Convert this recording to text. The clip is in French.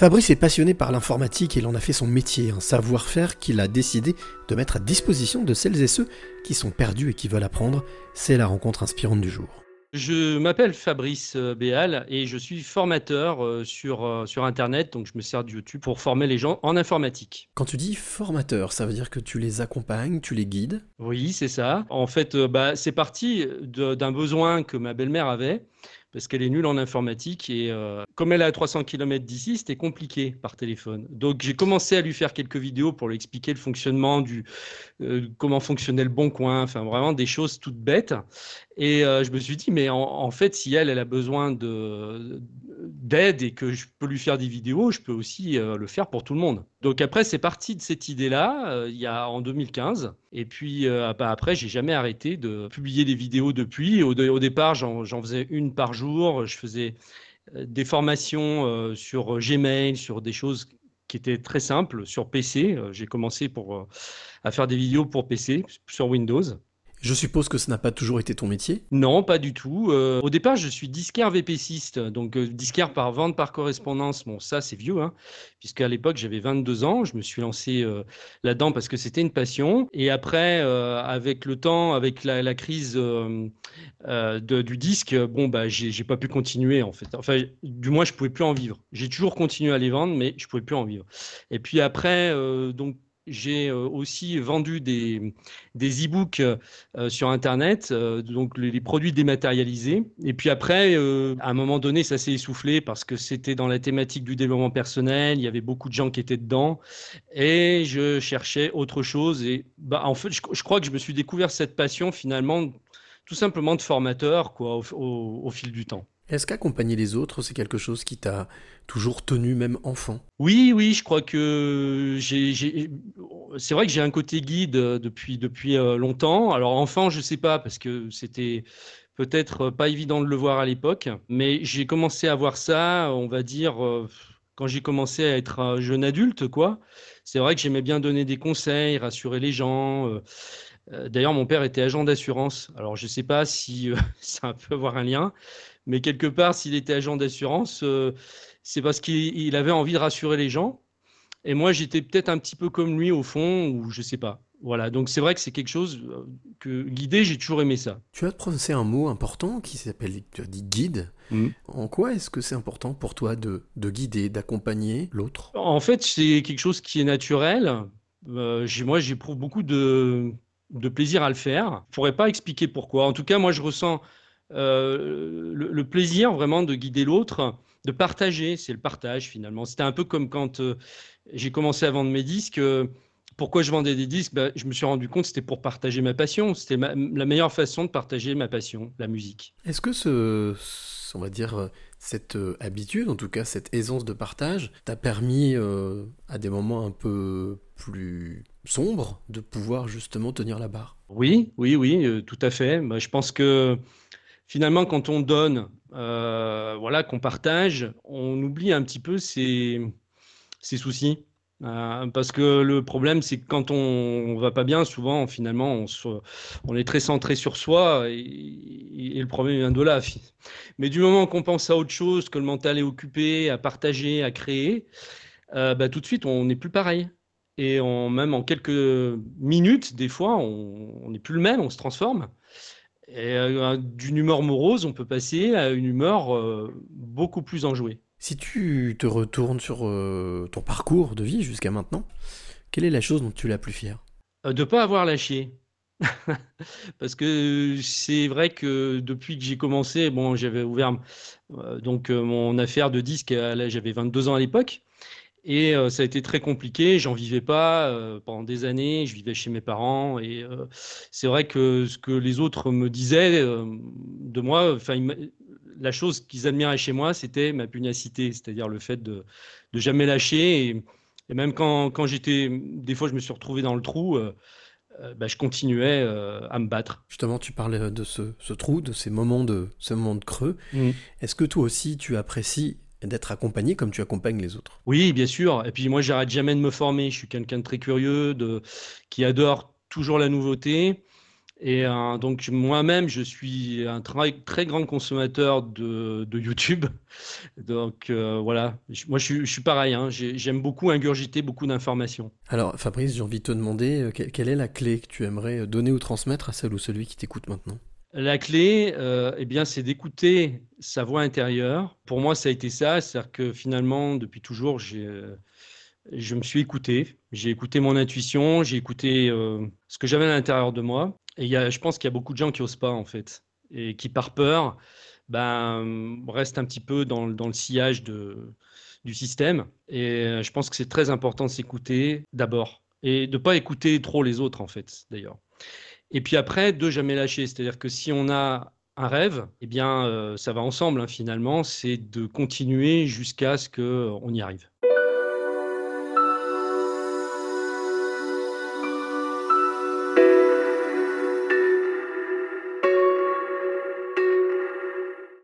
Fabrice est passionné par l'informatique et il en a fait son métier, un savoir-faire qu'il a décidé de mettre à disposition de celles et ceux qui sont perdus et qui veulent apprendre. C'est la rencontre inspirante du jour. Je m'appelle Fabrice euh, Béal et je suis formateur euh, sur, euh, sur Internet, donc je me sers de YouTube pour former les gens en informatique. Quand tu dis formateur, ça veut dire que tu les accompagnes, tu les guides? Oui, c'est ça. En fait, bah, c'est parti d'un besoin que ma belle-mère avait parce qu'elle est nulle en informatique et euh, comme elle est à 300 km d'ici, c'était compliqué par téléphone. Donc j'ai commencé à lui faire quelques vidéos pour lui expliquer le fonctionnement du euh, comment fonctionnait le bon coin, enfin vraiment des choses toutes bêtes. Et euh, je me suis dit mais en, fait si elle elle a besoin de d'aide et que je peux lui faire des vidéos, je peux aussi le faire pour tout le monde. Donc après c'est parti de cette idée là il y a en 2015 et puis bah, après j'ai jamais arrêté de publier des vidéos depuis. Au, au départ j'en faisais une par jour je faisais euh, des formations euh, sur Gmail, sur des choses qui étaient très simples sur PC. Euh, j'ai commencé pour, à faire des vidéos pour PC sur Windows. Je suppose que ce n'a pas toujours été ton métier Non, pas du tout. Euh, au départ, je suis disquaire VPCiste, donc euh, disquaire par vente par correspondance. Bon, ça, c'est vieux, hein, puisqu'à l'époque, j'avais 22 ans. Je me suis lancé euh, là-dedans parce que c'était une passion. Et après, avec le temps, avec la, crise du disque, bon, bah, j'ai pas pu continuer, en fait. Enfin, du moins, je pouvais plus en vivre. J'ai toujours continué à les vendre, mais je pouvais plus en vivre. Et puis après, donc, j'ai euh, aussi vendu des, des e-books euh, sur Internet, euh, donc les, produits dématérialisés. Et puis après, à un moment donné, ça s'est essoufflé parce que c'était dans la thématique du développement personnel, il y avait beaucoup de gens qui étaient dedans, et je cherchais autre chose. Et bah, en fait, je, crois que je me suis découvert cette passion finalement, tout simplement de formateur quoi, au fil du temps. Est-ce qu'accompagner les autres, c'est quelque chose qui t'a toujours tenu, même enfant? Oui, oui, je crois que. C'est vrai que j'ai un côté guide euh, depuis, depuis euh, longtemps. Alors, enfant, je ne sais pas, parce que c'était peut-être pas évident de le voir à l'époque, mais j'ai commencé à voir ça, on va dire, euh, quand j'ai commencé à être un jeune adulte, quoi. C'est vrai que j'aimais bien donner des conseils, rassurer les gens. D'ailleurs, mon père était agent d'assurance. Alors, je ne sais pas si ça peut avoir un lien, mais quelque part, s'il était agent d'assurance, euh, c'est parce qu'il avait envie de rassurer les gens. Et moi, j'étais peut-être un petit peu comme lui au fond, ou je sais pas. Voilà, donc c'est vrai que c'est quelque chose euh, que guider, j'ai toujours aimé ça. Tu as prononcé un mot important qui s'appelle, tu as dit guide. Mm. En quoi est-ce que c'est important pour toi de, guider, d'accompagner l'autre? En fait, c'est quelque chose qui est naturel. Euh, moi, j'éprouve beaucoup de, de plaisir à le faire. Je pourrais pas expliquer pourquoi. En tout cas, moi, je ressens euh, le, plaisir vraiment de guider l'autre, de partager, c'est le partage finalement. C'était un peu comme quand euh, j'ai commencé à vendre mes disques. Euh, pourquoi je vendais des disques? Ben, Je me suis rendu compte que c'était pour partager ma passion. C'était la meilleure façon de partager ma passion, la musique. Est-ce que ce, on va dire, cette habitude, en tout cas cette aisance de partage, t'a permis à des moments un peu plus sombres de pouvoir justement tenir la barre Oui, oui, oui, tout à fait. je pense que finalement, quand on donne, euh, voilà, qu'on partage, on oublie un petit peu ses, soucis. Euh, parce que le problème, c'est que quand on, ne va pas bien, souvent, finalement, on, est très centré sur soi et, le problème vient de là. Mais du moment qu'on pense à autre chose, que le mental est occupé, à partager, à créer, euh, bah, tout de suite, on n'est plus pareil. Et même en quelques minutes, des fois, on n'est plus le même, on se transforme. Et euh, d'une humeur morose, on peut passer à une humeur euh, beaucoup plus enjouée. Si tu te retournes sur euh, ton parcours de vie jusqu'à maintenant, quelle est la chose dont tu es la plus fière? De ne pas avoir lâché. Parce que c'est vrai que depuis que j'ai commencé, bon, j'avais ouvert donc mon affaire de disque, j'avais 22 ans à l'époque. Et euh, ça a été très compliqué, j'en vivais pas euh, pendant des années, je vivais chez mes parents et euh, c'est vrai que ce que les autres me disaient de moi, enfin la chose qu'ils admiraient chez moi, c'était ma pugnacité, c'est-à-dire le fait de, de jamais lâcher et, même quand, quand j'étais, des fois je me suis retrouvé dans le trou, bah, je continuais à me battre. Justement, tu parlais de ce, ce, trou, de ces moments de, ce moment de creux. Mmh. Est-ce que toi aussi tu apprécies d'être accompagné comme tu accompagnes les autres. Oui, bien sûr. Et puis moi, j'arrête jamais de me former. Je suis quelqu'un de très curieux, de qui adore toujours la nouveauté. Et euh, donc moi-même, je suis un très, très grand consommateur de, YouTube. Donc euh, voilà, moi je suis, pareil, hein. j'aime beaucoup ingurgiter beaucoup d'informations. Alors Fabrice, j'ai envie de te demander, euh, quelle est la clé que tu aimerais donner ou transmettre à celle ou celui qui t'écoute maintenant? La clé, eh bien, c'est d'écouter sa voix intérieure. Pour moi, ça a été ça, c'est-à-dire que finalement, depuis toujours, j'ai je me suis écouté, j'ai écouté mon intuition, j'ai écouté euh, ce que j'avais à l'intérieur de moi. Et y a, je pense qu'il y a beaucoup de gens qui osent pas, en fait, et qui, par peur, ben, restent un petit peu dans, le sillage du système. Et euh, je pense que c'est très important de s'écouter d'abord, et de ne pas écouter trop les autres, en fait, d'ailleurs. Et puis après, de jamais lâcher. C'est-à-dire que si on a un rêve, eh bien, euh, ça va ensemble, hein, finalement, c'est de continuer jusqu'à ce qu'on y arrive.